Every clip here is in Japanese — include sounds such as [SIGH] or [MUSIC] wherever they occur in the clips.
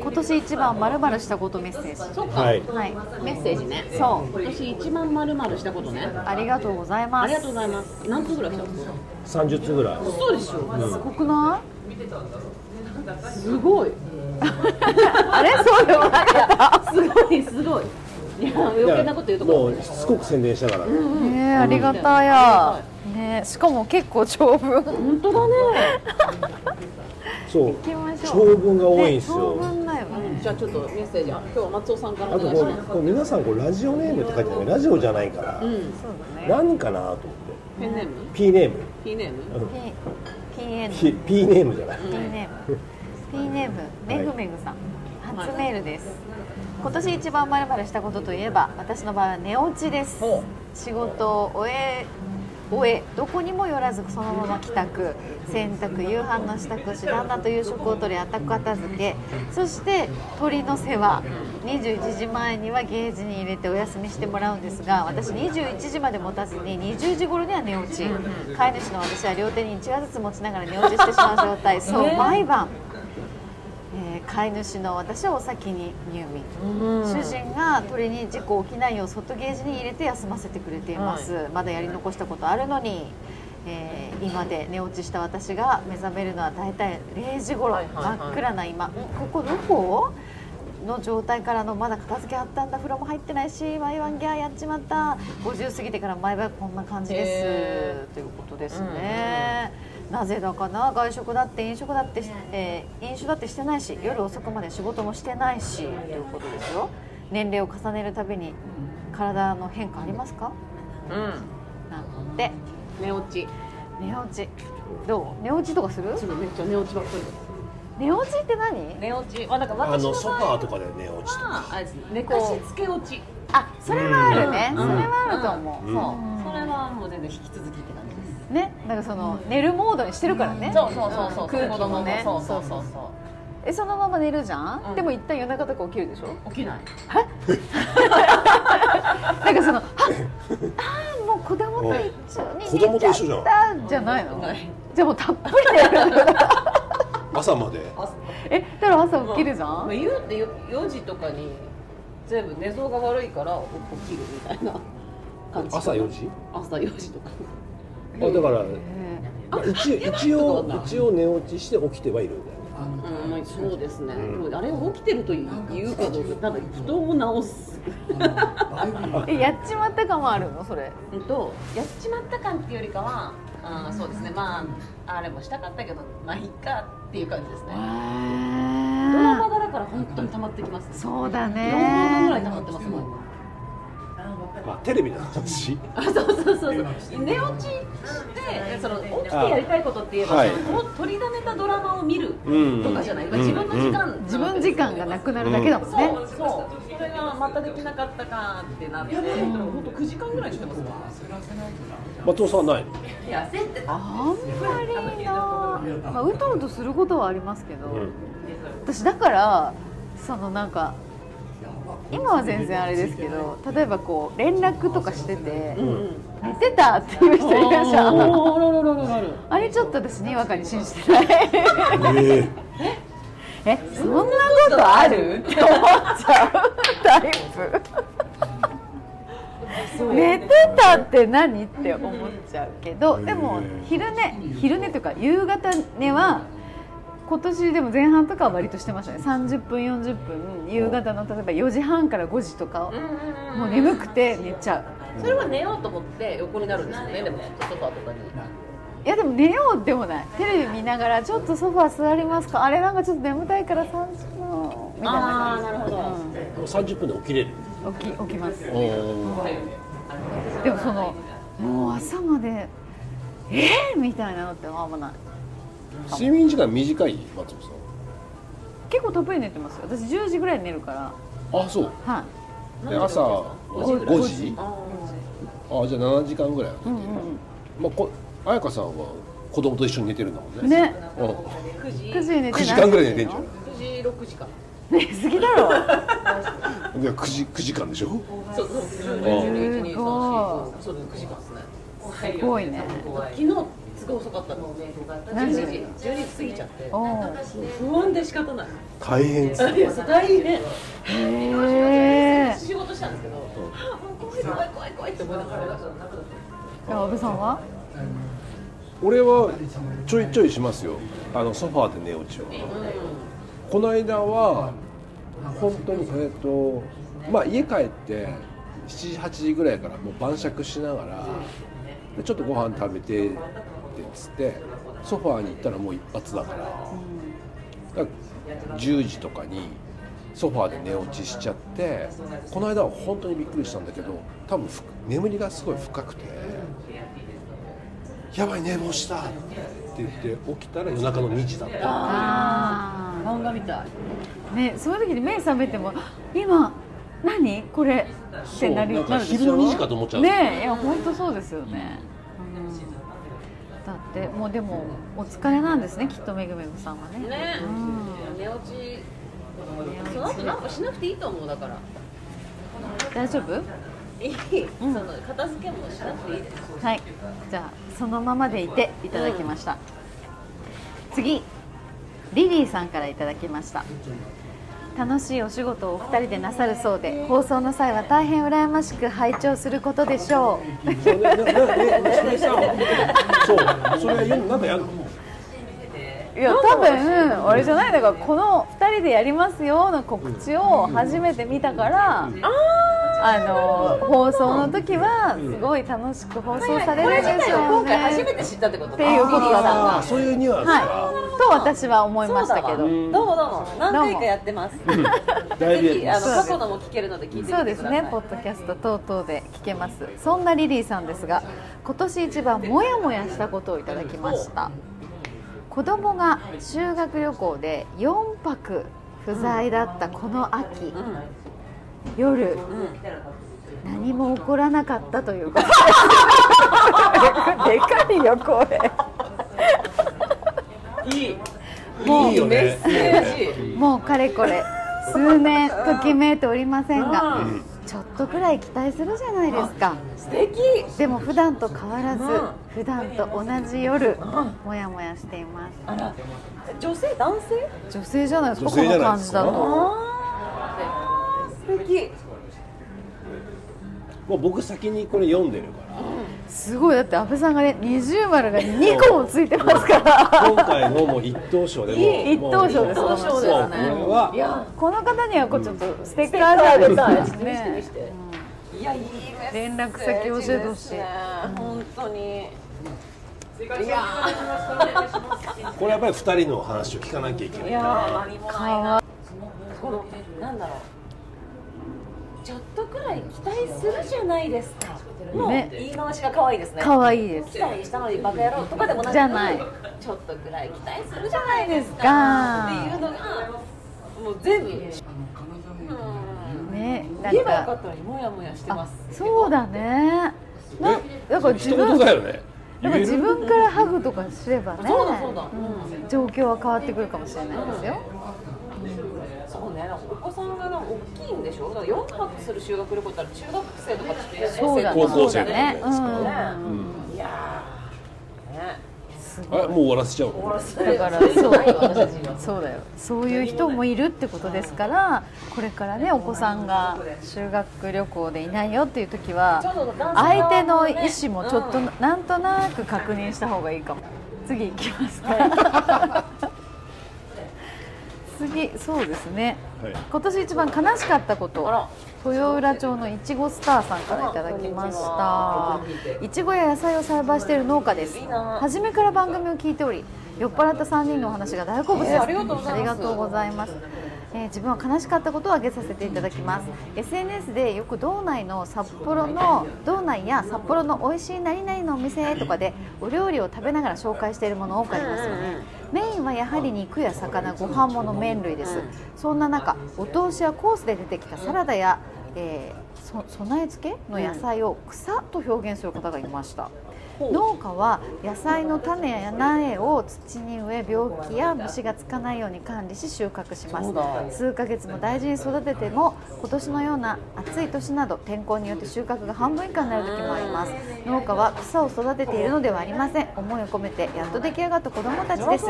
今年一番まるまるしたことメッセージ。そうか、はい。はい。メッセージね。そう。今年一番まるまるしたことね。ありがとうございます。ありがとうございます。何つぐらいしたの？30つぐらい。そうでしょ、すごくなすごい。い？[LAUGHS] あれ？そうでもなかった？すごいすごいいや余計なこと言うとこ。もうしつこく宣伝したから、ねえありがたや。ねえしかも結構長文。本当だね。そう。長う。文が多いんですよ、ね。じゃあちょっとメッセージ今日は松尾さんからあとこうお願いします。こう皆さんこうラジオネームって書いてある。ラジオじゃないから、うん。そうだね。何かなと思って。ペンネーム？P ネーム。P ネーム？P P N P, P ネームじゃない。P ネーム。P ネーム。めぐめぐさん。初メールです、今年一番まるまるしたことといえば私の場合は寝落ちです。ほ仕事を終え終えどこにも寄らずそのまま帰宅。洗濯夕飯の支度し旦那と夕食をとりあた片付け。そして鳥の世話。21時前にはゲージに入れてお休みしてもらうんですが私21時まで持たずに20時頃には寝落ち。飼い主の私は両手に1羽ずつ持ちながら寝落ちしてしまう状態。そうね。毎晩、えー飼い主の私はお先に入眠。主人が鳥に事故起きないよう外ゲージに入れて休ませてくれています、まだやり残したことあるのに、えー今で寝落ちした私が目覚めるのは大体0時頃、はいはいはい。真っ暗な今。んここどこの状態からのまだ片付けあったんだ。風呂も入ってないし毎晩ギャーやっちまった。50過ぎてから毎晩こんな感じでへすということですね、なぜだかな？外食だって飲食だってし、えー飲酒だってしてないし夜遅くまで仕事もしてないしということですよ。年齢を重ねるたびに体の変化ありますか？うん。なんて。寝落ち。寝落ち。どう？寝落ちとかする？めっちゃ寝落ちばっかり寝落ちって何？寝落ち。あなんかあ私ののソファーとかで寝落ちとか。はあれです寝かしつけ落ち。あそれはあるね、うん。それはあると思う、うん。そう。それはもう全然引き続きって感じねなんかその寝るモードにしてるからね、そうそうそうそう。空気もね。そうそうそうそえそのまま寝るじゃん、うん。でも一旦夜中とか起きるでしょ？う起きない。[LAUGHS] なんかそのああーもう子供と一緒に子供と一緒じゃん。じゃないのない。じゃあもうたっぷり寝る。朝まで。朝。えだから朝起きるじゃん、まあ言うてよ4時とかに全部寝相が悪いから起きるみたいな感じ朝4時？朝4時とかあだからえ一一応一応寝落ちして起きてはいる。んだよねうんまあそうですね、うん。でもあれ起きてると言うかどうかただ布団を直す。ーえやっちまった感もあるの？それ。うんとやっちまった感っていうよりかはあーそうですね。まああれもしたかったけどまあいっかっていう感じですね。ドラマがだから本当に溜まってきますそうだ4分ぐらい溜ねまってますもんまあテレビの話。あそうそうそうそう。寝落ちしてその起きてやりたいことって言えば、はい。取りだめたドラマを見るうん。とかじゃない、自分の時間、自分時間がなくなるだけだもんね、そうそう。それがまたできなかったかってなって。でも本当9時間ぐらいしてますもん。松尾さんはないの？痩せて。あんまりな、まあ、うとうとすることはありますけど、うん。私だからそのなんか今は全然あれですけど例えばこう連絡とかしてて、うん寝てたっていう人いららららららあれちょっと私にわかに信じてない。ええそんなことある？って思っちゃうタイプ。寝てたって何？って思っちゃうけどでも昼寝昼寝というか夕方寝は今年でも前半とかは割としてましたね。30分40分夕方の例えば4時半から5時とかもう眠くて寝ちゃう。それは寝ようと思って横になるんですよね。でもソファーとかに。いやでも寝ようでもない。テレビ見ながらちょっとソファー座りますか？あれなんかちょっと眠たいから3時間みたいな感じ。なるほど。ー、30分で起きれる。うん起き起きます。おでもそのもう朝までえー、みたいなのってあんまない睡眠時間短い松尾結構たっぷり寝てます。よ私10時ぐらいに寝るから。さんあそう。はい。で朝5 5時ああじゃあ7時間ぐらいは寝て。る、うんうん。まあこ彩香さんは子供と一緒に寝てるんだもんね。うん。ねうんー9時9時に寝て9時間ぐらい寝てんじゃん。9時6時か。寝すぎだろ。じゃあ 9, 時9時間でしょ？そうそうすごい。121234そうです9時間ですね。すごいね。昨日すごい遅かったの何時？12時。12時過ぎちゃって。おお不安で仕方ない大変です大変。へえ仕事したんですけどあもう怖い怖い怖い怖いって思いながら。安部さんは？俺はちょいちょいしますよ。あのソファーで寝落ちを。この間は本当にえっとまあ家帰って7時8時ぐらいからもう晩酌しながらでちょっとご飯食べてつってソファーに行ったらもう一発だから。だから10時とかにソファーで寝落ちしちゃってこの間は本当にびっくりしたんだけど多分ふ眠りがすごい深くて「やばい寝坊した!」って言って起きたら夜中の2時だった。あ漫画みたい。あねそういう時に目覚めても今何これってなりそうなんか昼の2時かと思っちゃう。ねえいや本当そうですよね、うん、だってもうでもお疲れなんですねきっとめぐめぐさんはね。ね。うん。寝落ちその後なんかしなくていいと思うだから。大丈夫？いい、その片付けもしなくていいです。はい。じゃあそのままでいていただきました、次。リリーさんからいただきました楽しいお仕事をお二人でなさるそうで放送の際は大変羨ましく拝聴することでしょう。そうそれは言うのなんかやるの？いや多分あれじゃない？だからこの2人でやりますよの告知を初めて見たから、あの放送の時はすごい楽しく放送されるんで自体をすよ今回初めね。て知ったってことっていうことだなあーそういうニュアンスか、はい、と私は思いましたけど。どうもどうも。何回かやってます。ぜひあの過去のも聞けるので聞いてみてください。そうですね、ポッドキャスト等々で聞けます。そんなリリーさんですが、今年一番モヤモヤしたことをいただきました。子供が修学旅行で4泊不在だったこの秋、夜、何も起こらなかったということ。[LAUGHS] でかいよ声。いい。もう。いいよね。メッセージもうかれこれ。数年ときめいておりませんがうん。ちょっとくらい期待するじゃないですか。素敵。でも普段と変わらずうん。普段と同じ夜もやもやしています。あら女性男性？女性じゃないですかこの感じだと素敵。もう僕先にこれ読んでるから。すごい。だって安倍さんがね二重丸が2個もついてますから。今回のもう一等賞でもいい一等賞です。もう一等賞ですね。そうこれはいやこの方にはこうちょっとステッカーです見して見してね。いやいいメッセージ連絡先教えてほしい。ですね本当に。いやこれやっぱり二人の話を聞かなきゃいけない。ーいやー何もないこのなんだろうちょっとくらい期待するじゃないですか。もうね言い回しが可愛いですね。かわいいです。期待したのにバカ野郎とかでもなくじゃない。ちょっとくらい期待するじゃないですか。かっていうのがもう全部。うん。ねな言えばよか。ったのにモヤモヤしてあます。そうだね。なだから自一分言だよね。だから自分からハグとかすればね。そうだそうだ、うん。状況は変わってくるかもしれないですよお子さんが大きいんでしょ？だから4泊する修学旅行ったら中学生とかってそうだね。高校生とかじゃないですかねうん。いやー。ねあもう終わらせちゃう。終わらせだからそう。そうだよ。そういう人もいるってことですからこれからねお子さんが修学旅行でいないよっていう時は相手の意思もちょっとなんとなく確認した方がいいかも。次行きますか [LAUGHS] 次そうですね。はい。今年一番悲しかったこと。豊浦町のいちごスターさんからいただきました。いちごや野菜を栽培している農家です。初めから番組を聞いており酔っ払った3人のお話が大好物です、えーありがとうございます。ありがとうございます。えー自分は悲しかったことを挙げさせていただきます。SNS でよく道内の札幌の道内や札幌の美味しい何々のお店とかでお料理を食べながら紹介しているもの多くありますよねメインはやはり肉や魚ご飯物麺類です。そんな中お通しやコースで出てきたサラダや、えーそ備え付けの野菜を草と表現する方がいました、農家は野菜の種や苗を土に植え病気や虫がつかないように管理し収穫します。数ヶ月も大事に育てても今年のような暑い年など天候によって収穫が半分以下になる時もあります。農家は草を育てているのではありません。思いを込めてやっと出来上がった子どもたちです。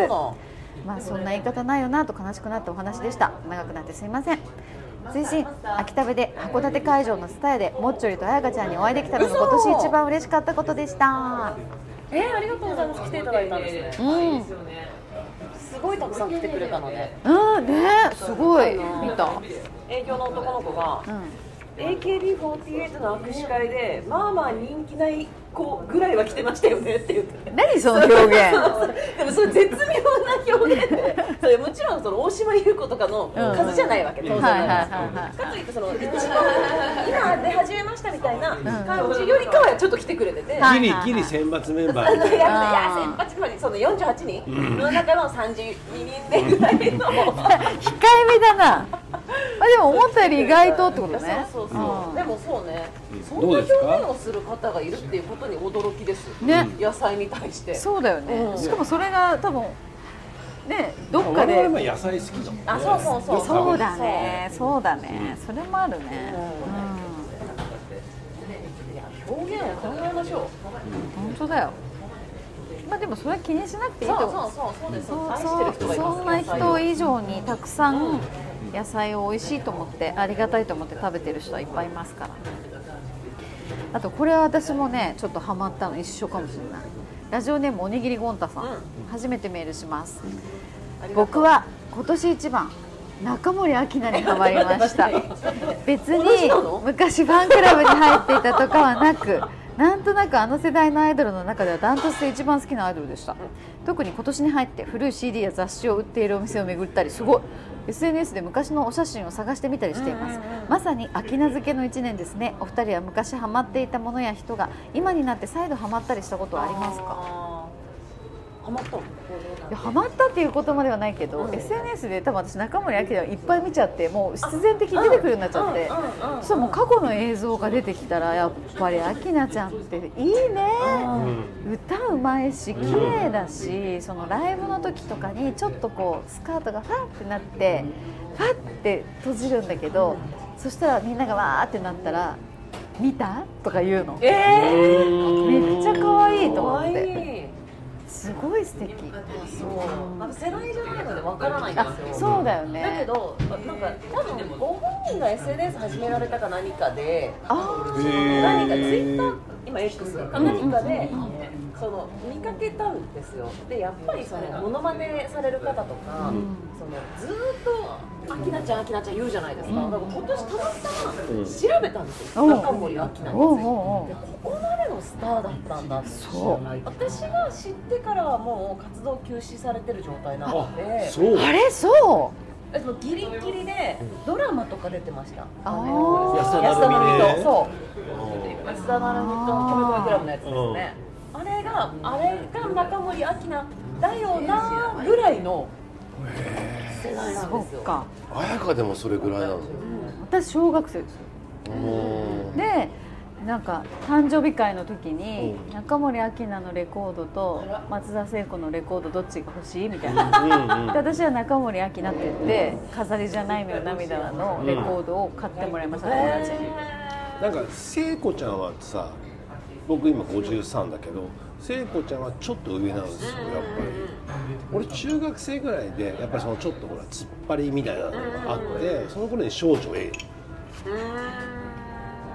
まあそんな言い方ないよなと悲しくなったお話でした。長くなってすいません追伸秋田部で函館会場のスタイでもっちょりと彩香ちゃんにお会いできたのが今年一番嬉しかったことでした。えー、ありがとうございます。来ていただいたんですね、うん、すごいたくさん来てくれたので。うんね。すごい。見た。営業の男の子が、うん。AKB48 の握手会でまあまあ人気ない子ぐらいは来てましたよねって言って。何その表現。でもそれ絶妙な表現。でそれもちろんその大島優子とかの数じゃないわけ。で、うん、当然なんですかといってその一番今出始めましたみたいな感じよりかはちょっと来てくれてて。ギリギリ選抜メンバー。いやいや選抜メンバーその48人の中の32人でぐらいの。[LAUGHS] 控えめだな。あでも思ったより意外とってことね。そうそうそう、でもそうねそんな表現をする方がいるっていうことに驚きです。ね。野菜に対して。そうだよね、しかもそれが多分ねどっかで野菜好きだもん、ね、あそうそうそう。そうだね。そうだね。それもあるね。うん、表現を考えましょう。本当だよ。まあでもそれは気にしなくていいと思う。そうそうそうそんな人以上にたくさん野菜を美味しいと思ってありがたいと思って食べてる人はいっぱいいますからあとこれは私もねちょっとハマったの一緒かもしれない。ラジオネームおにぎりゴンタさん、うん、初めてメールします。僕は今年一番中森明菜にハマりました。[LAUGHS] 別に昔ファンクラブに入っていたとかはなくなんとなくあの世代のアイドルの中ではダントツで一番好きなアイドルでした。特に今年に入って古い CD や雑誌を売っているお店を巡ったりすごい SNS で昔のお写真を探してみたりしています、まさに秋名漬けの1年ですね。お二人は昔ハマっていたものや人が今になって再度ハマったりしたことはありますか？ハマったハマったっていうことまではないけど、うん、SNS で多分私中森明菜いっぱい見ちゃってもう必然的に出てくるようになっちゃってそしたらもう過去の映像が出てきたらやっぱり明菜ちゃんっていいね、うん、歌うまいし綺麗だし、そのライブの時とかにちょっとこうスカートがファってなってファって閉じるんだけどそしたらみんながわーってなったら見た？とか言うの、えー、めっちゃ可愛いと思って。すごい素敵。そうなんか世代じゃないのでわからないんですよ。そうだよね。だけどなんか多分ご本人が SNS 始められたか何かであ何かツイッター今 X か。何かで、その見かけたんですよ。でやっぱりそのモノマネされる方とか、うん、そのずっと「あきなちゃんあきなちゃん」言うじゃないですか、うん、だから今年たまたま調べたんですよ、うん、中森あきなに。ついてここまでのスターだったんだってそう。私が知ってからはもう活動休止されてる状態なので。あれ？そう。えギリギリでドラマとか出てました。あの安田成美と。そう。安田成美と。米米クラブのやつですね。あれがあれが中森明菜だよなぐらいの世代なんですよ。か。綾香でもそれぐらいなの。私小学生ですよ。で。なんか誕生日会の時に中森明菜のレコードと松田聖子のレコードどっちが欲しいみたいなで私は中森明菜って言って「飾りじゃないのよ涙」のレコードを買ってもらいました友達になんか聖子ちゃんはさ僕今53だけど聖子ちゃんはちょっと上なんですよやっぱり。俺中学生ぐらいでやっぱりそのちょっとほら突っ張りみたいなのがあってその頃に少女 A だ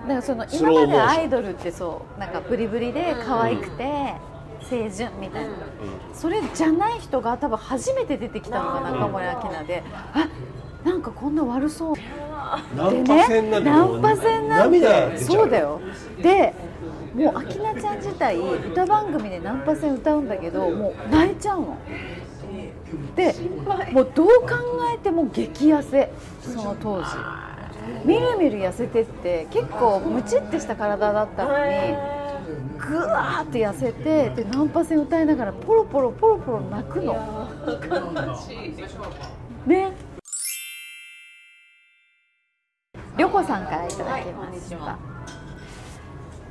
からその今までアイドルってそうなんかブリブリで可愛くて清純みたいな、それじゃない人が多分初めて出てきたのが中森明菜であなんかこんな悪そう。ナンパ線なんてナンパ線なんて。そうだよ。でもう明菜ちゃん自体歌番組でナンパ線歌うんだけどもう泣いちゃうの。でもうどう考えても激痩せその当時。みるみる痩せてって結構ムチってした体だったのにぐわーって痩せてでナンパ戦歌いながらポロポロポロポロ泣くの。ね。りょこさんからいただきました、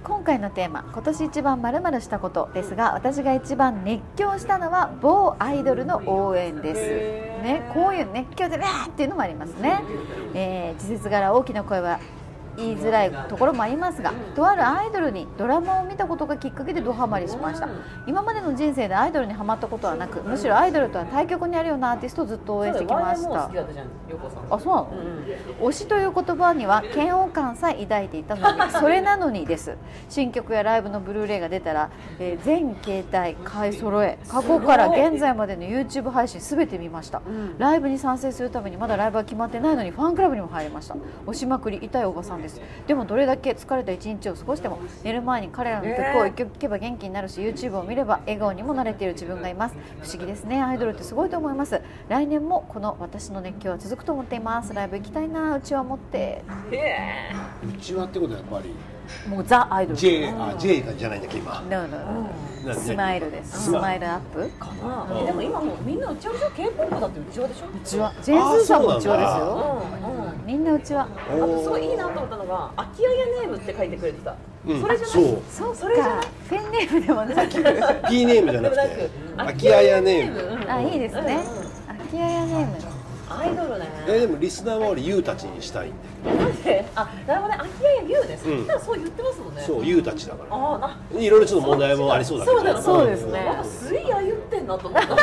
今回のテーマ今年一番まるしたことですが私が一番熱狂したのは某アイドルの応援です、ね、こういう熱狂でわーっていうのもありますね、えー、時節柄大きな声は言いづらいところもありますがとあるアイドルにドラマを見たことがきっかけでドハマりしました。今までの人生でアイドルにはまったことはなくむしろアイドルとは対極にあるようなアーティストをずっと応援してきまし好た。あそうなの。推しという言葉には嫌悪感さえ抱いていたのにそれなのにです。新曲やライブのブルーレイが出たら、えー全携帯買い揃え過去から現在までの YouTube 配信すべて見ました、ライブに参戦するためにまだライブは決まってないのにファンクラブにも入りました。推しまくり痛いおばさんです。でもどれだけ疲れた一日を過ごしても寝る前に彼らの曲を聴けば元気になるし YouTube を見れば笑顔にもなれている自分がいます。不思議ですね。アイドルってすごいと思います。来年もこの私の熱狂は続くと思っています。ライブ行きたいな。うちは持って。うちはってことはやっぱりもうザ・アイドル。J あ J がじゃないんだっけ今。No, no, no. スマイルです。スマイル。アップ。かな。えでも今もうみんなうちわうちわ K-POP だってうちわでしょ？ううちは。ジェイズーさんもうちわですうよんうんみんなうちわあとすごいいいなと思ったのが「秋谷ネーム」って書いてくれてた、うん。それじゃない？そう。それじゃない？かペンネームでもなく P [LAUGHS] ネームじゃなくて。でもなく秋あやネーム。あいいですね。秋あやネーム。アイドルね。えでもリスナーは俺ユウたちにしたいんだなんで？あなるほどね。秋谷優です、うん。そう言ってますもんね。そうユウたちだから。ああいろいろちょっと問題もありそうだけど。そうだそうですね。なんかすいや言ってんなと思った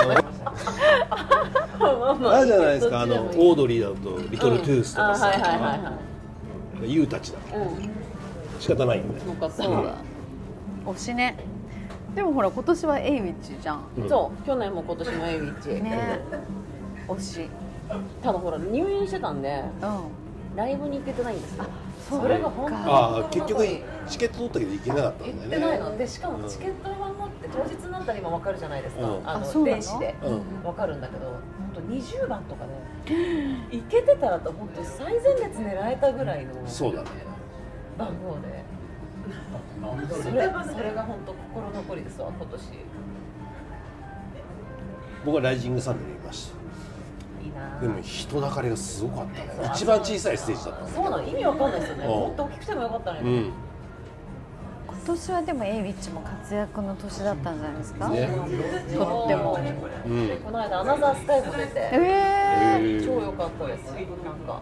ああるじゃないですかあのオードリーだとリトルトゥースとかあはいはいはいはさユウたちだからいうん。仕方ないよね。よかった。そうだ推しね。でもほら今年はエイウィッチじゃん。うん。そう。去年も今年もエイウィッチ、ね。推し。ただほら入院してたんでうん。ライブに行けてないんですよそれが本当にああ結局チケット取ったけど行けなかった行っんだよね。てないのでしかもチケットは持って当日になったら今分かるじゃないですか、うん。あのあそう電子で。うん。分かるんだけど本当20番とかで、行けてたらと本当に最前列狙えたぐらいのそうだね。番号で。それそれが本当心残りですわ今年。僕はライジングサンデーで見ましたでも人だかりがすごかったね。一番小さいステージだったそうなの。意味わかんないですよね。うん。もっと大きくてもよかったのに、うん。今年はでも Awich も活躍の年だったんじゃないですか、ね。とっても。うん。この間アナザースカイも出て。えー、超良かったです。なんか。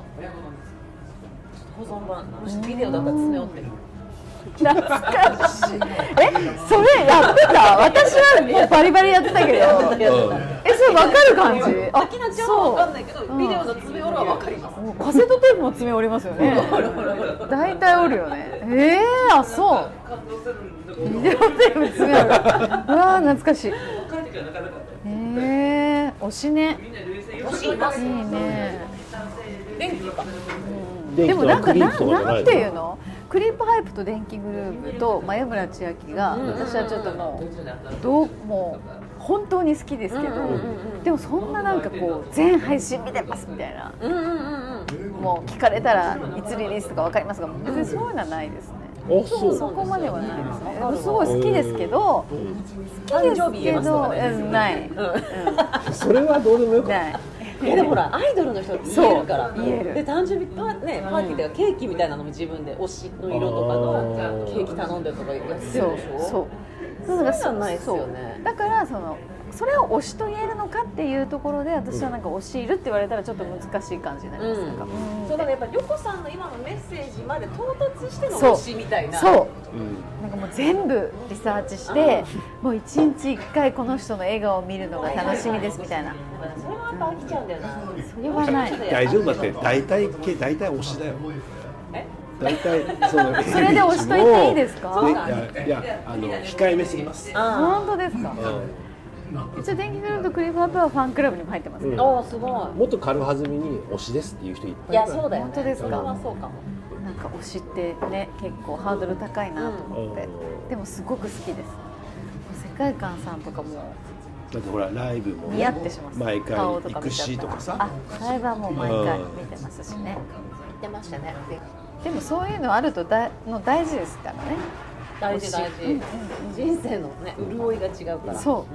保存版。ビデオだったら詰め寄ってる。懐かしい。えそれやってた？私はもうバリバリやってたけど。うんえそれ分かる感じ？[LAUGHS] あ秋菜ちゃんは分かんないけどビデオの詰め寄るは分かります。もうカセットテープも詰め折りますよね。大体折るよね。ええー、あそう。ビデオテープ詰め折る。うわー懐かしい。えー、推しね。欲しいます。いいね。電気か。でもなんかななんていうの？クリープハイプと電気グループと前村千秋が私はちょっともうどうもう本当に好きですけど、うんうんうんうん。でもそんななんかこう全配信見てますみたいな。うんうんうんうん。もう聞かれたらいつリリースとか分かりますが別にそういうのはないですね。あそう。そこまではないですね。わかるすごい好きですけど好きですけどますとかねうん。ない、それはどうでもよかっないえでもほらアイドルの人って言えるからそう言えるで誕生日パー,、ね、パーティーではケーキみたいなのも自分で推しの色とかのケーキ頼ん。でとかやってるでしそうょそうだそういうないですよね。そうだからそのそれを推しと言えるのかっていうところで私はなんか推しいるって言われたらちょっと難しい感じになります。なんかうん、そうだからやっぱり横さんの今のメッセージまで到達しての推しみたいな。そう。たうん。なんかもう全部リサーチしてもう一日一回この人の笑顔を見るのが楽しみですみたいな。それはやっぱ飽きちゃうんだよな。それはない。大丈夫だって大体系大体推しだよ。え大体そのそれで押しといていいですか？ね。いやいやあの控えめすぎます。あ本当ですか？う一応電気グループとクリープアップはファンクラブにも入ってますけうん。ど、あおーすごい。んもっと軽はずみに推しですっていう人いっぱいいやそうだよね。本当ですか？それはそうかも。なんか推しってね結構ハードル高いなと思って、うん。でもすごく好きです。世界観さんとかも。だってほらライブも似合ってします。毎回顔行くしとかさ。あライブはもう毎回うん見てますしね。言ってましたねでもそういうのあるとだの大事ですからね。大事大事、うんうん人生のね潤いが違うから。そう。う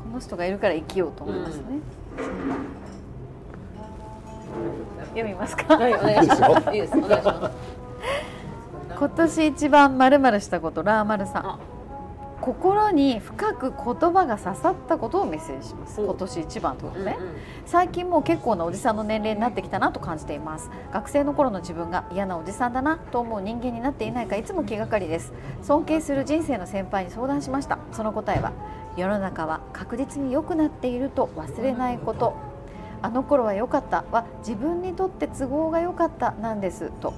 この人がいるから生きようと思いますね、読みますか？はいお願いします。いいですお願いします。今年一番まるまるしたことラーマルさん心に深く言葉が刺さったことをメッセージします。今年一番ってことね、最近もう結構なおじさんの年齢になってきたなと感じています。学生の頃の自分が嫌なおじさんだなと思う人間になっていないかいつも気がかりです。尊敬する人生の先輩に相談しました。その答えは世の中は確実に良くなっていると忘れないこと。あの頃は良かった。は自分にとって都合が良かったなんです。と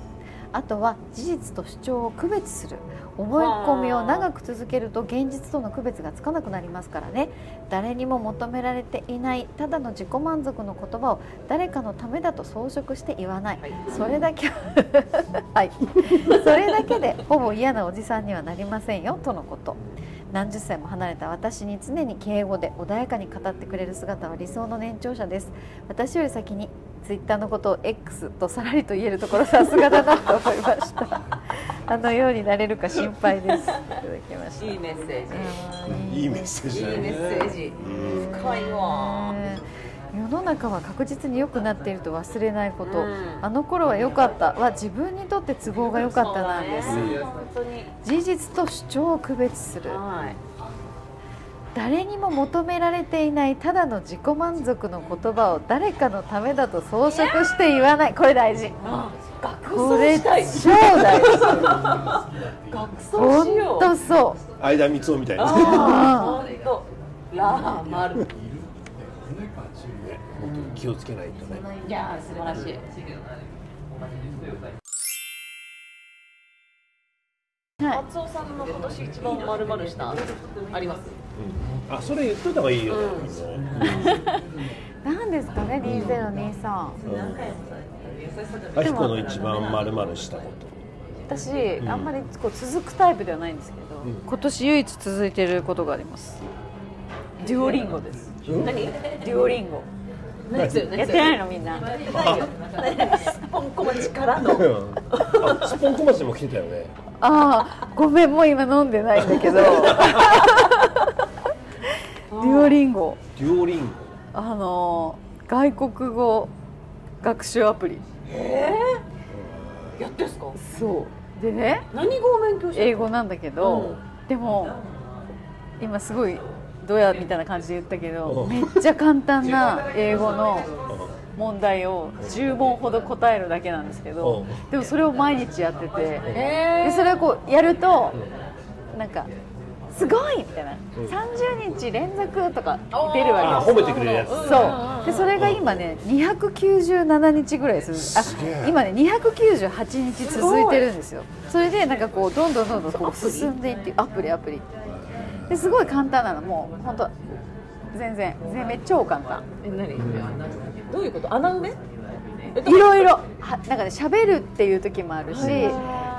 あとは事実と主張を区別する。思い込みを長く続けると現実との区別がつかなくなりますからね。誰にも求められていないただの自己満足の言葉を誰かのためだと装飾して言わない。それだけはい。それだけでほぼ嫌なおじさんにはなりませんよとのこと何十歳も離れた私に常に敬語で穏やかに語ってくれる姿は理想の年長者です。私より先にツイッターのことを X とさらりと言えるところさすがだなと思いました。[LAUGHS] あのようになれるか心配です。いただきましたいいメッセージ。いいメッセージね。いいメッセージ。深いわ。ね世の中は確実に良くなっていると忘れないこと、うん。あの頃は良かった。は自分にとって都合が良かったなんです、ね事実と主張を区別する。はい。誰にも求められていないただの自己満足の言葉を誰かのためだと装飾して言わない。これ大事。学これ超大事。学装しよう本当そう。相田光雄みたいな。ラーマル本当に気をつけないとね。いやー素晴らしい。はい。松尾さんの今年一番まるまるしたあります？あそれ言っといた方がいいよね、何ですかね2023あひこの一番まるまるしたこと。私、あんまりこう続くタイプではないんですけど、今年唯一続いてることがあります。デュオリンゴです何？デュオリンゴ。やってないのみんな。スポンコマ力のうんあスポン小町でも来てたよね。ああごめんもう今飲んでないんだけど。[LAUGHS] デュオリンゴ。デュオリンゴ。あの外国語学習アプリ。やってんすか？そう。でね何語を勉強して英語なんだけど、でも今すごいどうやみたいな感じで言ったけどうん。めっちゃ簡単な英語の問題を10問ほど答えるだけなんですけどうん。でもそれを毎日やっててへでそれをこうやるとなんかすごいみたいな。30日連続とか出るわけあ褒めてくれるやつ。そう。でそれが今ね297日ぐらいする。あ今ね298日続いてるんですよ。それでなんかこうどんどんどんどんこう進んでいってアプリアプリですごい簡単なの。もう本当全然。全然めっちゃ超簡単え何？どういうこと？穴埋め？いろいろ。はなんかね喋るっていう時もあるし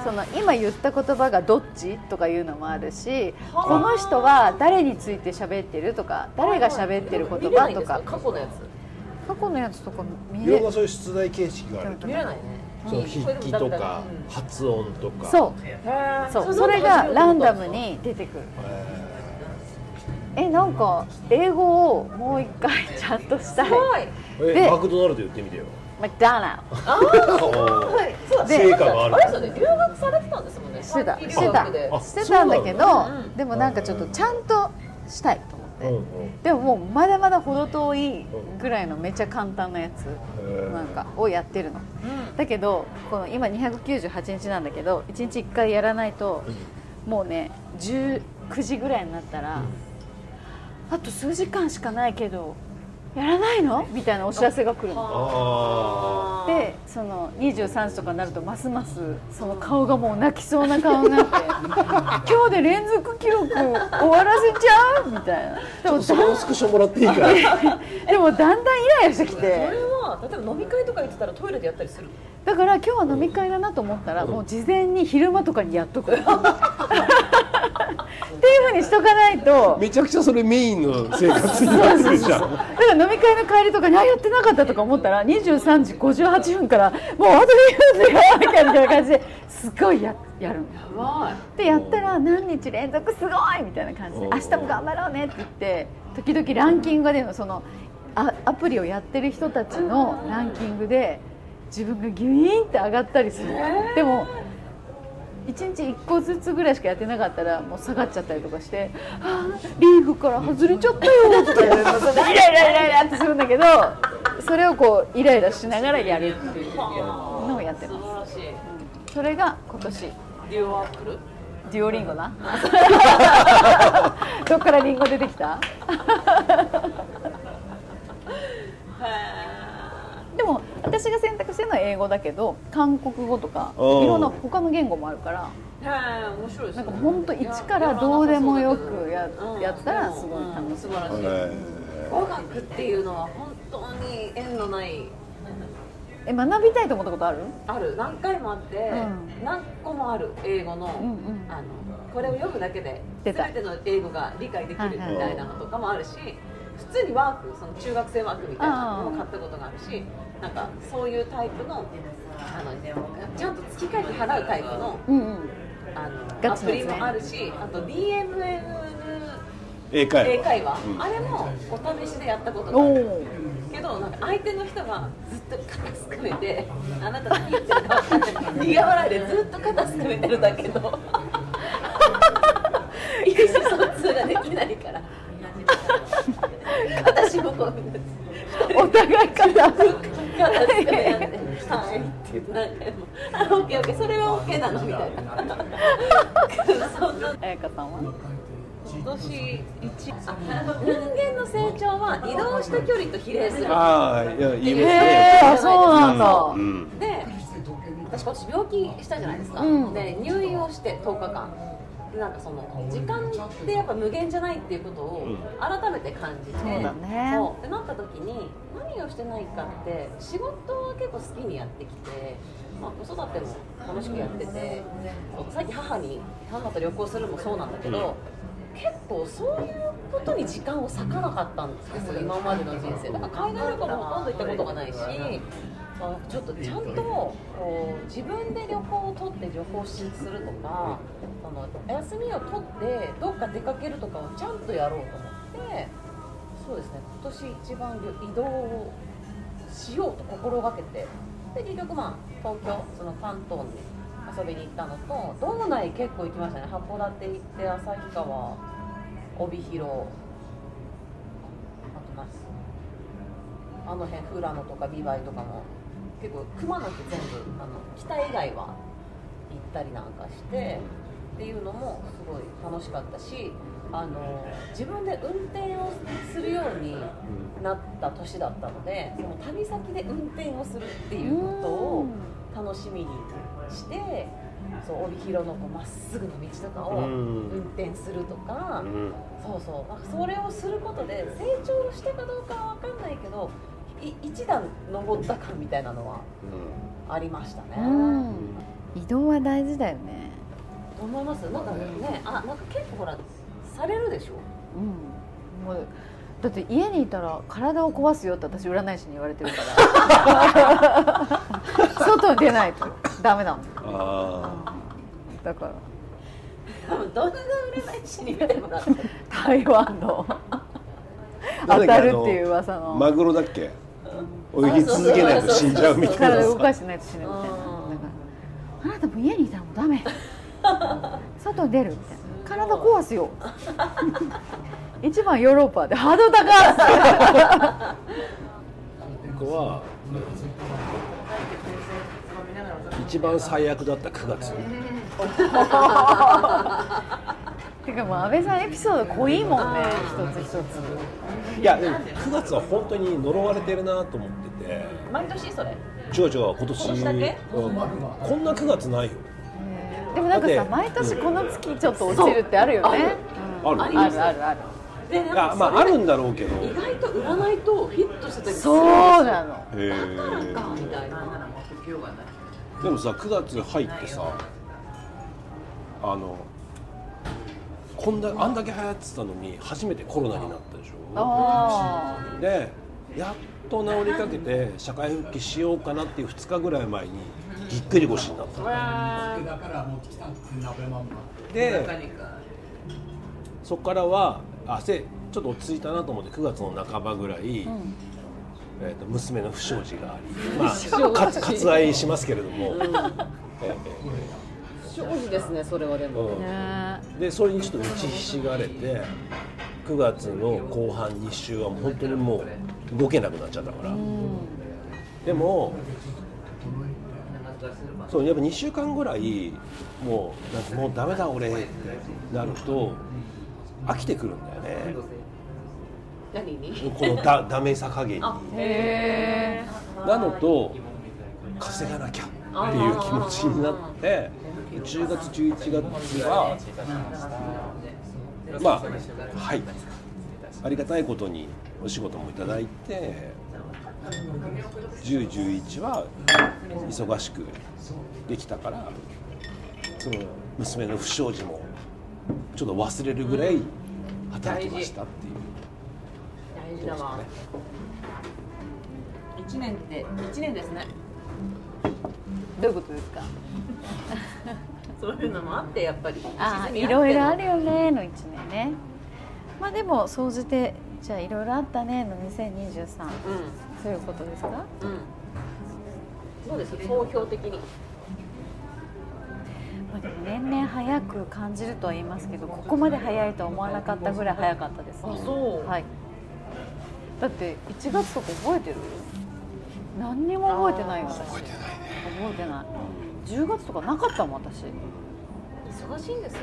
その今言った言葉がどっちとかいうのもあるしこの人は誰について喋ってるとか誰が喋ってる言見れないんです葉と？か過去のやつ？過去のやつとか見れいろんなそういう出題形式があると見れないね。その筆記とか発音とか。そう。それがランダムに出てくるえなんか英語をもう一回ちゃんとしたい。でマクドナルド言ってみてよ。マクドナルああはいそうで成果がある。あれですよね。留学されてたんですもんね。してた。してた。してたんだけどでもなんかちょっとちゃんとしたいと思って、うんうん。でももうまだまだ程遠いぐらいのめっちゃ簡単なやつへなんかをやってるの。だけどこの今298日なんだけど1日1回やらないともうね19時ぐらいになったらあと数時間しかないけどやらないの？みたいなお知らせが来るの。あでその23時とかになるとますますその顔がもう泣きそうな顔になって [LAUGHS] 今日で連続記録終わらせちゃう？みたいな。でもあそこのスクショもらっていいから。[LAUGHS] でもだんだんイライラしてき [LAUGHS] そてれは例えば飲み会とか行ってたらトイレでやったりするだから今日は飲み会だなと思ったらもう事前に昼間とかにやっとくっていうふうにしとかないと。めちゃくちゃそれメインの生活になってるじゃん。だから飲み会の帰りとかにあやってなかったとか思ったら23時58分からもうあと2分でやらなきゃみたいな感じですごいややる。の。わでやったら何日連続すごいみたいな感じで明日も頑張ろうねって言って時々ランキングが出るのそのあアプリをやってる人たちのランキングで自分がギュイーンって上がったりする、でも1日1個ずつぐらいしかやってなかったらもう下がっちゃったりとかして「あーリーフから外れちゃったよ」とかイライライライラってするんだけどそれをこうイライラしながらやるっていうのをやって素ます。晴らしいそれが今年。デュオアップルデュオリンゴな。[LAUGHS] どっからリンゴ出てきた？でも私が選択してるのは英語だけど韓国語とかいうんろんな他の言語もあるからはい面白いですね。なんか本当一からどうでもよくややったらすごい楽しい。素晴らしい。え語学っていうのは本当に縁のない。え学びたいと思ったことある？ある。何回もあって、う何個もある英語の,、うんうん。あのこれを読むだけで全ての英語が理解できるみはいはいたいなのとかもあるし普通にワークその中学生ワークみたいなのも買ったことがあるしなんかそういうタイプのあのちゃんと月会費払うタイプのうんうん。あガのアプリもあるしあと DMN 英会話。英会話、うん。あれもお試しでやったことがある。けどなんか相手の人がずっと肩すくめてあなた何言ってるか分かんない苦笑いでずっと肩すくめてるだけど [LAUGHS] 意思疎通ができないから肩しぼこお互い肩肩すくめ合ってはいって言って何回もあオッケーオッケーそれはオッケーなのみたいな彩香さんは今年一人間の成長は移動した距離と比例するああいや言いますねあそうなんだうんで私今年病気したじゃないですか、うんで入院をして10日間なんかその時間ってやっぱ無限じゃないっていうことをうん。改めて感じて、そうだね。そう。ってなった時に何をしてないかって仕事は結構好きにやってきて、まあ、子育ても楽しくやっててさっき母に母と旅行するもそうなんだけど、結構そういうことに時間を割かなかったんですよ今までの人生だから海外旅行もほとんど行ったことがないしあちょっとちゃんとこう自分で旅行を取って旅行するとかその休みを取ってどっか出かけるとかをちゃんとやろうと思ってそうですね。今年一番移動をしようと心がけてで結局まあ東京その関東に遊びに行ったのと道内結構行きましたね。函館行って旭川帯広あと何あの辺富良野とか美唄とかも結構くまなく全部あの北以外は行ったりなんかしてっていうのもすごい楽しかったしあの自分で運転をするようになった年だったのでその旅先で運転をするっていうことを楽しみにしてそう帯広のこうまっすぐの道とかをうん運転するとか。うんそうそうそれをすることで成長したかどうかは分かんないけどい一段登った感みたいなのはありましたね。うん。移動は大事だよね。と思います。なんかねあなんか結構ほらされるでしょ？うん。もうだって家にいたら体を壊すよって私占い師に言われてるから。[LAUGHS] 外に出ないと。ダメだもんあだから。多分どんな占い師に見てもらって [LAUGHS] 台湾の。あ当たるっていう噂の。マグロだっけ？泳ぎ続けないと死んじゃうみたい体な。さ動かしてないと死ぬみたいなあなたも家にいたらもうダメ。外に出るみたいな。体壊すよ。一番ヨーロッパでハードル高いここは一番最悪だった9月。[LAUGHS] てかもう安倍さんエピソード濃いもんね。一つ一ついやで？も9月は本当に呪われてるなと思ってて。毎年それ？違う違う今年。今年だけ？うん。こんな9月ないよ。でもなんかさだって毎年この月ちょっと落ちるってあるよね。ある。うん。ある。あるあるでなんまああるんだろうけど。意外と占いとフィットしてたりするそうなの。へえかみたいなでもさ9月入ってさあのこんだあんだけ流行ってたのに初めてコロナになったでやっと治りかけて社会復帰しようかなっていう2日ぐらい前にぎっくり腰になった。でそこからはあせちょっと落ち着いたなと思って9月の半ばぐらい、うん。えー、と娘の不祥事があり、[LAUGHS] まあ、か割愛しますけれども、え不祥事ですねそれはでーも、うん。ね。でそれにちょっと打ちひしがれて9月の後半2週はもう本当にもう動けなくなっちゃったから、でもそうやっぱ2週間ぐらいもうなんかもうダメだ俺なると飽きてくるんだよね。何に？このだダメさ加減に。へなのと稼がなきゃっていう気持ちになって10月11月はまあはい。ありがたいことにお仕事もいただいて1011は忙しくできたからその娘の不祥事もちょっと忘れるぐらい働きましたっていう。大事だわ。一年って一年ですね。どういうことですか？[LAUGHS] そういうのもあってやっぱりあいろいろあるよねの1年ね。まあでも総じてじゃあいろいろあったねの2023うそういうことですか？んうん。そうです総評的に。まあでも年々早く感じるとは言いますけどここまで早いとは思わなかったぐらい早かったですあそう。はい。だって1月とか覚えてる？何にも覚えてないよ。私覚えてないね。覚えてない10月とかなかったもん私。忙しいんですよ。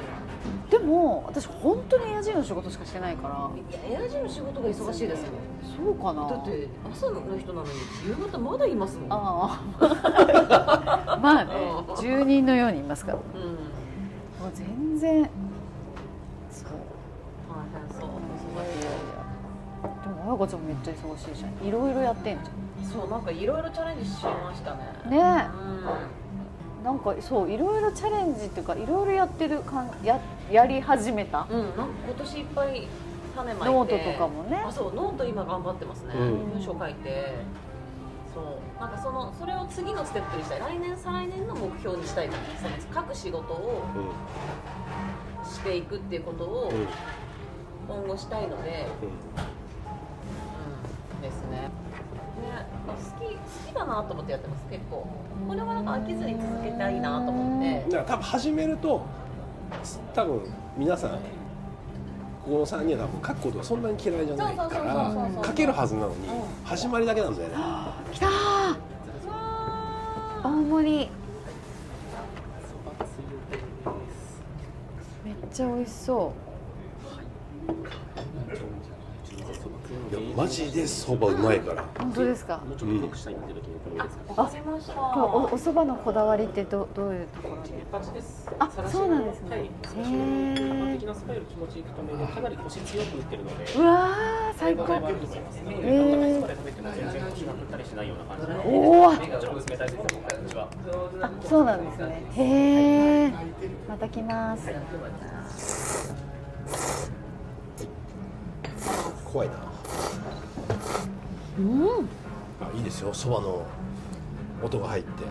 でも私本当にエアジーの仕事しかしてないから。いやエアジの仕事が忙しいですよ。そうかな。だって朝の人なのに夕方まだいますもん。ああ。[LAUGHS] まあねうん。住人のようにいますから。もうん。う全然。そう。大変そういやいやいやでもあやかちゃんめっちゃ忙しいじゃん。いろいろやってんじそうなんかいろいろチャレンジしましたね。ゃんね。うん。えなんかそういろいろチャレンジっていうかいろいろやってるかんややり始めた。うん、なんか今年いっぱい種まいて。ノートとかもね。あそうノート今頑張ってますね、うん。文章書いて。そう。なんかそのそれを次のステップにしたい。来年再来年の目標にしたいその書く仕事をうしていくっていうことを今後したいので、うん。うん、ですねね好き好きだなと思ってやってます。結構。これはなんか飽きずに続けたいなと思って。だから多分始めると多分皆さんここの3人は多分書くことがそんなに嫌いじゃないから書けるはずなのに始まりだけなんだよね。来たー。大盛り。めっちゃ美味しそういやマジでそばうまいから。本当ですか？うん。わかりましたこれおお蕎麦のこだわりってどどういうところに？あそうなんですね。へえ的なスパイル気持ちいい太めでかなりコシ強く打ってるのでうわー最高悪いと思いますね。へースパで食べても全然コシが振ったりしないような感じで。おお。あそうなんですね。へえまた来ます怖いな。うん。あいいですよ。そばの音が入って。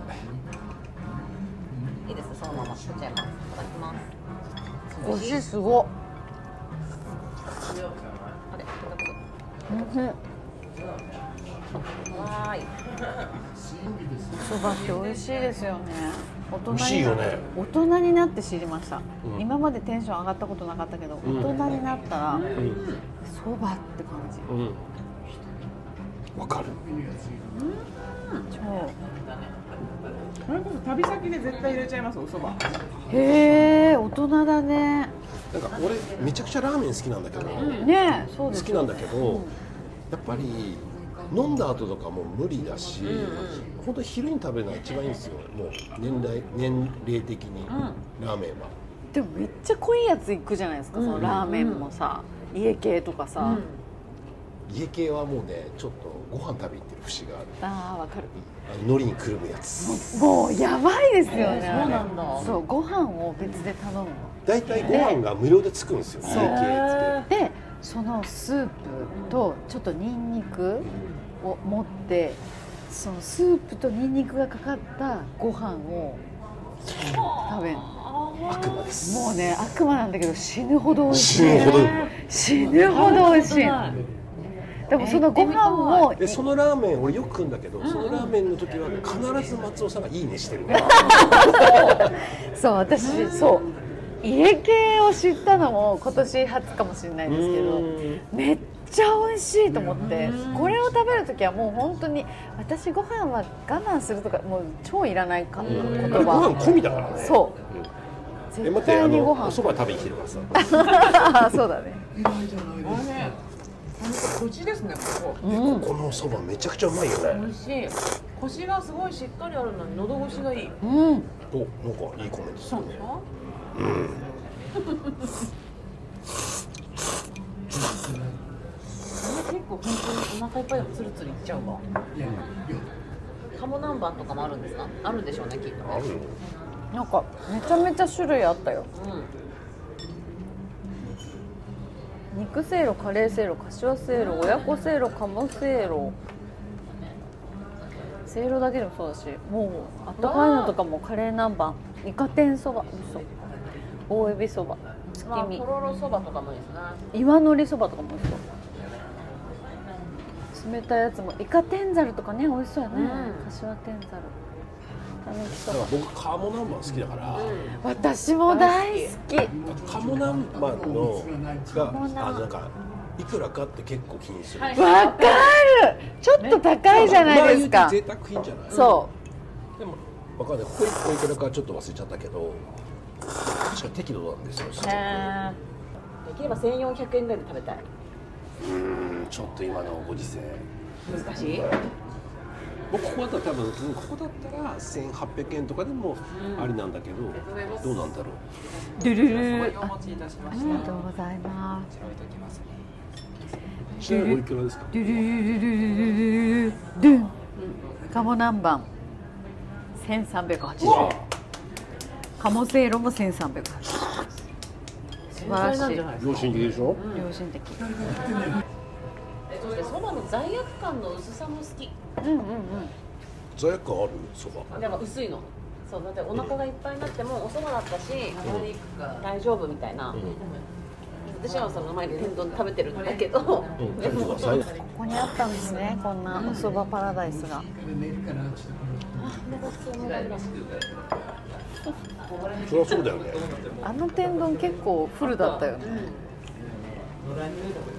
いいですそのまま取っちゃいますいただきます。美味しいすごっ。あれうん。わーい。そばって美味しいですよね大人に美味しいよね。大人になって知りました、うん。今までテンション上がったことなかったけど、うん。大人になったらうん。そばって感じ。うん。わかる。超。それこそ旅先で絶対入れちゃいますお蕎麦。へえ大人だね。なんか俺めちゃくちゃラーメン好きなんだけど、ねえそうです好きなんだけど、やっぱり飲んだ後とかも無理だし、本当に昼に食べるのが一番いいんですよ。もう年代年齢的に、ラーメンは。でもめっちゃ濃いやついくじゃないですか、そのラーメンもさ、家系とかさ、家系はもうねちょっとご飯食べに行ってる節がある。ああわかる。あの海苔にくるむやつ。もうやばいですよね、そうなんだ。そうご飯を別で頼むの。大体ご飯が無料でつくんですよ家系って。でそのスープとちょっとニンニクを持ってそのスープとニンニクがかかったご飯を食べるの。悪魔です。もうね悪魔なんだけど死ぬほど美味しい。死ぬほどうまい。死ぬほど美味しい。でもそのご飯もでそのラーメン俺よく食うんだけど、そのラーメンの時は必ず松尾さんがいいねしてる [LAUGHS] そう私そう家系を知ったのも今年初かもしれないですけどめっちゃ美味しいと思ってこれを食べる時はもう本当に私ご飯は我慢するとかもう超いらないか言あれご飯葉込みだからね。そう。絶あ対にご飯。のお蕎麦食べに来てるからさ [LAUGHS] そうだね。あれね本当腰ですねここ。うん。このお蕎麦めちゃくちゃうまいよ美ね味しい。腰がすごいしっかりあるのに喉越しがいい。うん。おなんかいいコメントするね結構本当にお腹いっぱいでもツルツルいっちゃうわ。鴨南蛮とかもあるんですか？あるんでしょうねきっとねあるよ。なんかめちゃめちゃ種類あったよ。うん。肉せいろカレーせいろかしわせいろ親子せいろ鴨せいろ。せいろだけでもそうだしもうあったかいのとかもカレー南蛮。イカ天そば。味噌大エビそば。月まあ見。とろろそばとかもいいですね。岩のりそばとかも美味しそう。冷たいやつも。イカ天ざるとかね美味しそうやね、うん。かしわ天ざる。たぬきそだばから僕鴨南蛮好きだから、私も大好き。鴨南蛮のがあなんかいくらかって結構気にする、はいわかる。ちょっと高いじゃないですか。まあ言うて贅沢品じゃない。そでもわかんない。こいくらかちょっと忘れちゃったけど確か適度なんですよできれば1400円ぐらいで食べたい。うんちょっと今のご時世。難しい？僕ここだったら多分、うんここだったら1800円とかでもありなんだけど、どうなんだろう？ドゥルルル。お持ちいたしまあしたりがとうございます。こちら置いておきますねちなみにおいくらですかドゥルルルルルルルルドゥン鴨南蛮1380円鴨せいろも1380円素晴らしい。良心的でしょ？良心的。そしてそばの罪悪感の薄さも好き。うんうんうん。罪悪感あるそば？でも薄いの。そうだってお腹がいっぱいになってもお蕎麦だったし、大丈夫みたいな、私はその前に天丼食べてるんだけど、ここにあったんですねこんなお蕎麦パラダイスがそりゃそうだよね。あの天丼結構フルだったよね。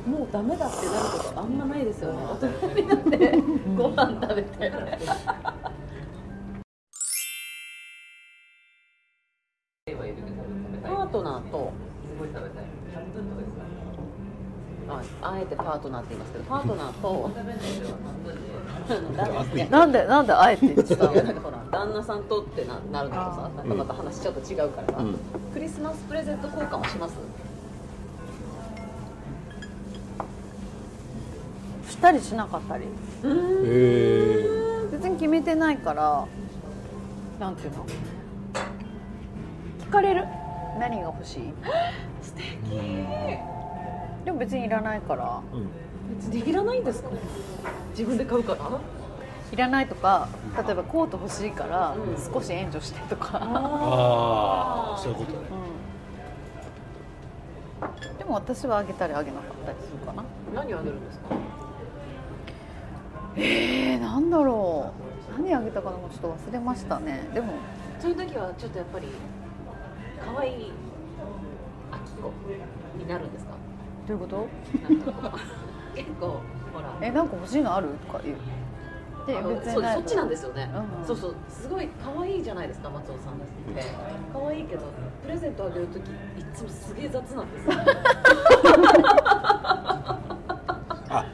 もうダメだってなることあんまないですよね。大人になってご飯食べて。パートナーとああえてパートナーって言いますけどパートナーと [LAUGHS] なんでなんであえて言ってたの？いやなんかほら旦那さんとってななるのとさなん。かまた話ちょっと違うから。さ、うん。クリスマスプレゼント交換はします？したりしなかったり。別に決めてないからなんていうの？聞かれる？何が欲しい？素敵でも別にいらないから。別にいらないんですか？自分で買うから？いらないとか例えばコート欲しいから少し援助してとか、ああそういうことね。うん、でも私はあげたりあげなかったりするかな。何あげるんですか？えー、なんだろう。何あげたかなもちょっと忘れましたね。でもそういう時はちょっとやっぱり可愛いあきこになるんですか？どういうこと？なんかこう結構ほら。えなんか欲しいのある？とか言う。で別にない。そうそっちなんですよね、うんそうそうすごい可愛いじゃないですか松尾さんって。可愛いけどプレゼントあげる時いつもすげえ雑なんですよ。あ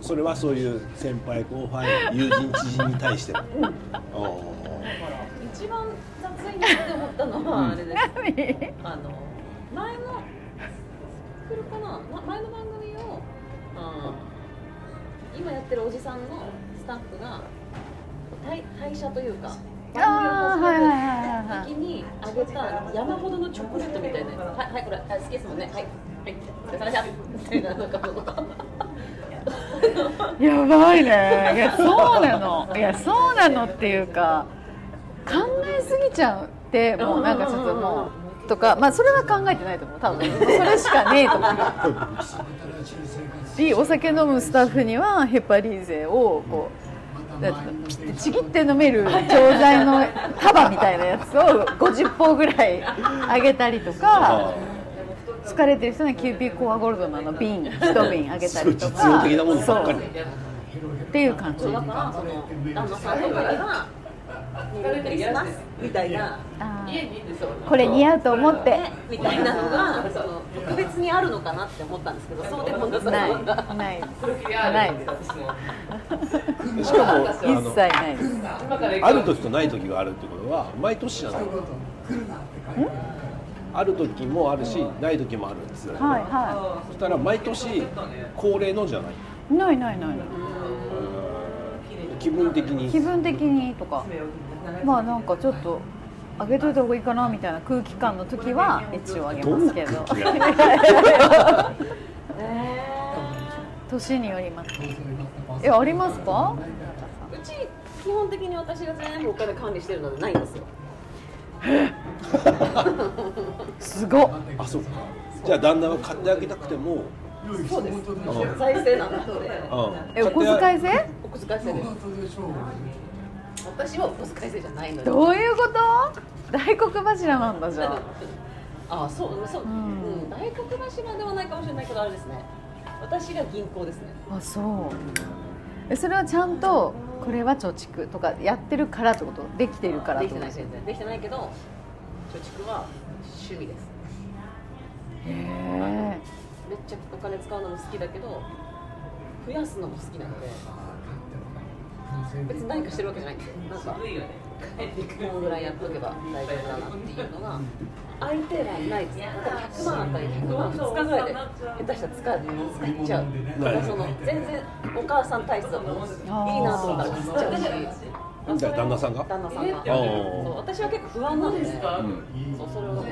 それはそういう先輩後輩友人知人に対して。のあ一番雑いなって思ったのはあれです、[LAUGHS] あの前の来るかな？な前の番組を、うん、今やってるおじさんのスタッフが退退社というかあーはいはいはいはいはい。時にあげた山ほどのチョコレートみたいなやつ。はいはいこれ。はい好きですもんね。はい。はい。お疲れ様でしたみたいななんかこうやばいね。いやそうなの。いやそうなのっていうか考えすぎちゃうってもうなんかちょっともうとかまあそれは考えてないと思う。多分。それしかねえと思う。でお酒飲むスタッフにはヘパリーゼをこうだってピッてちぎって飲める錠剤の束みたいなやつを50本ぐらいあげたりとか疲れてる人にはキューピーコーワゴールドのあの瓶1瓶あげたりとか。実用的なものばっかり。そう。っていう感じクリスマス」みたいな。あー。これ似合うと思って。ねみたいなのが [LAUGHS] 特別にあるのかなって思ったんですけどそうでもなさないな。ないないです。しかもあ一の切ないある時とない時があるってことは毎年じゃないある時もあるしない時もあるんです。よ、はいはそしたら毎年恒例のじゃない。いないないない。ない気分的に。気分的にとかまあなんかちょっとあげといた方がいいかなみたいな空気感の時は一応あげますけど。どんな空年によります。えありますか？うち基本的に私が全部お金管理してるのでないんですよ。すごっ。あそうか。じゃあ旦那は買ってあげたくても。そうです。財政なんで。えお小遣い制？お小遣い制です私はお小遣い制じゃないのでどういうこと？大黒柱なんだじゃあ。[LAUGHS] ああそうそう、うん。ん、大黒柱ではないかもしれないけどあれですね。私が銀行ですね。あそう。えそれはちゃんとこれは貯蓄とかやってるからってこと？できてるからっできてこと？てないできてないけど貯蓄は趣味です。へえ。めっちゃお金使うのも好きだけど増やすのも好きなので別に何かしてるわけじゃないんですよ。なんかこのぐらいやっとけば大丈夫だなっていうのが相手がいないです。100万あったり100万2日ぐらいで下手したら使う使っちゃう。だからその全然お母さん体質だとい。いなと思ったら使っちゃうし。じゃあ旦那さんが？旦那さんが。あそう私は結構不安なので、うん。そうそれを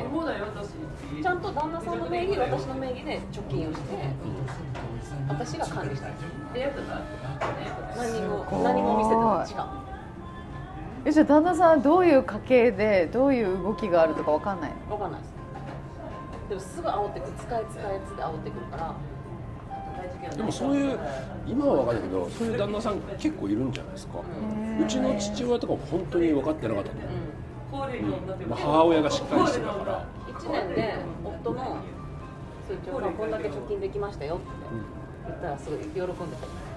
ちゃんと旦那さんの名義私の名義で貯金をして私が管理したい何も何も見せてない。しかえじゃあ旦那さんはどういう家系でどういう動きがあるとかわかんないの？分かんないです。でもすぐ煽ってくる使い使いやつで煽ってくるからでもそういう今は分かんないけどそういう旦那さん結構いるんじゃないですか？うちの父親とかも本当に分かってなかったと思う、うん。まあ、母親がしっかりしてたから。1年で夫の通帳がこんだけ貯金できましたよって。言ったらすごい喜んで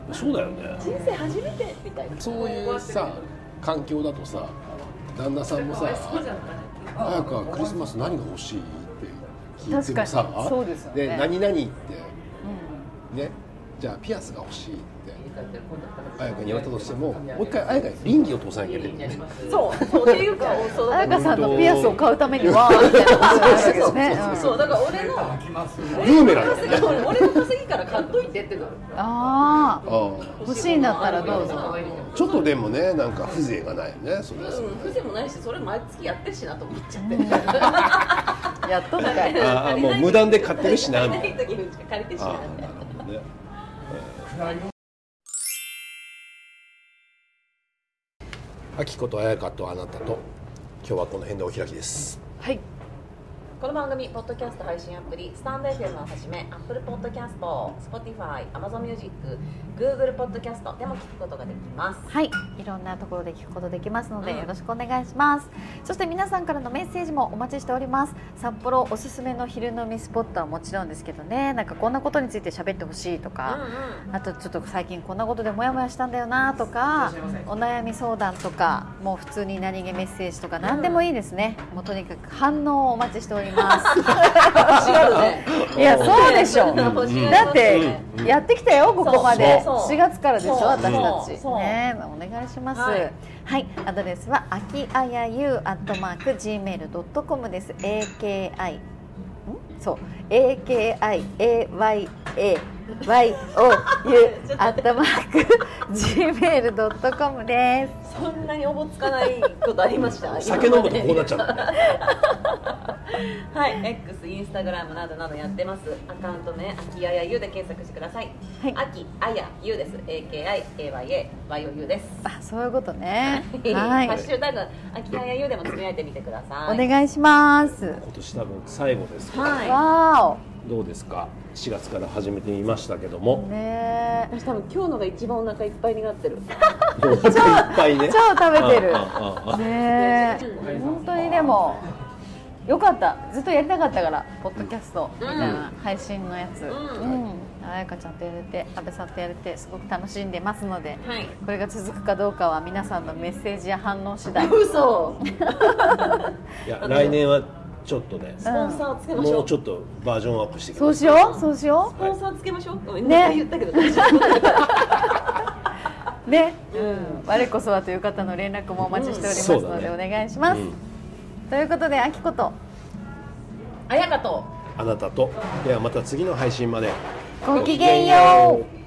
た。そうだよね。人生初めてみたいな。そういうさ環境だとさ旦那さんもさ「早くはクリスマス何が欲しい?」って聞いてもさ確かにそうですよね。で何々ってねじゃあピアスが欲しいって。綾香に言われたとしてももう一回綾香に倫理を通さなきゃいけないね。そう。そうっていうかそうだ彩香さんのピアスを買うためにはみたいなそうだから俺のブー俺の稼ぎから買っといてってなる。あああ欲しいんだったらどうぞ。あちょっとでもねなんか風情がないよねそうん、風情もないしそれ毎月やってるしなと思っちゃって、やっとんかいああもう無断で買ってるしなみたいな。足りない時に借りてるしなあみた。いなあなるほどねあきこと綾香とあなたと今日はこの辺でお開きです。はい。この番組ポッドキャスト配信アプリスタンド FM をはじめ Apple Podcast、Spotify、Amazon Music、Google Podcast でも聞くことができますはい、いろんなところで聞くことできますので、よろしくお願いします。そして皆さんからのメッセージもお待ちしております。札幌おすすめの昼飲みスポットはもちろんですけどね、なんかこんなことについて喋ってほしいとか、あとちょっと最近こんなことでモヤモヤしたんだよなとか、お悩み相談とか、もう普通に何気メッセージとか何でもいいですね。もうとにかく反応をお待ちしております。違う [LAUGHS] ねいやそうでしょ。欲しいだってうんやってきたよここまで。そうそう。4月からでしょ私たち。ねお願いします。ははいい、アドレスはあきあやゆアットマーク gmail.com です。AKI ん？そう AKIAYAYOU アットマーク gmail.com です。そんなにおぼつかないことありました？[LAUGHS] 酒飲むとこうなっちゃう。[LAUGHS] はい X インスタグラムなどなどやってます。アカウント名あきあやゆで検索してください、はい。あきあやゆです。AKIAYAYOU です。あそういうことね。は、はい。いハッシュタグあきあやゆでもつぶやいてみてください。お願いします。今年多分最後ですけど、はい。わどうですか？4月から始めてみましたけども。ーね私多分今日のが一番お腹いっぱいになってる。お腹いっぱいね。超食べてる。ねえ。本当にでもよかった。ずっとやりたかったからポッドキャスト。みたいな配信のやつ。ん。うん。彩香ちゃんとやれて安倍さんとやれてすごく楽しんでますのではい。これが続くかどうかは皆さんのメッセージや反応次第。嘘。[LAUGHS] いや来年はちょっとねスポンサーつけましょう。もうちょっとバージョンアップしてきそうしようそうしよスポンサーつけましょう。ね。ね言ったけど。大丈夫うね、うん、我こそはという方の連絡もお待ちしておりますのでお願いします、うんということであきこと。あやかと。あなたと。ではまた次の配信まで。ごきげんよう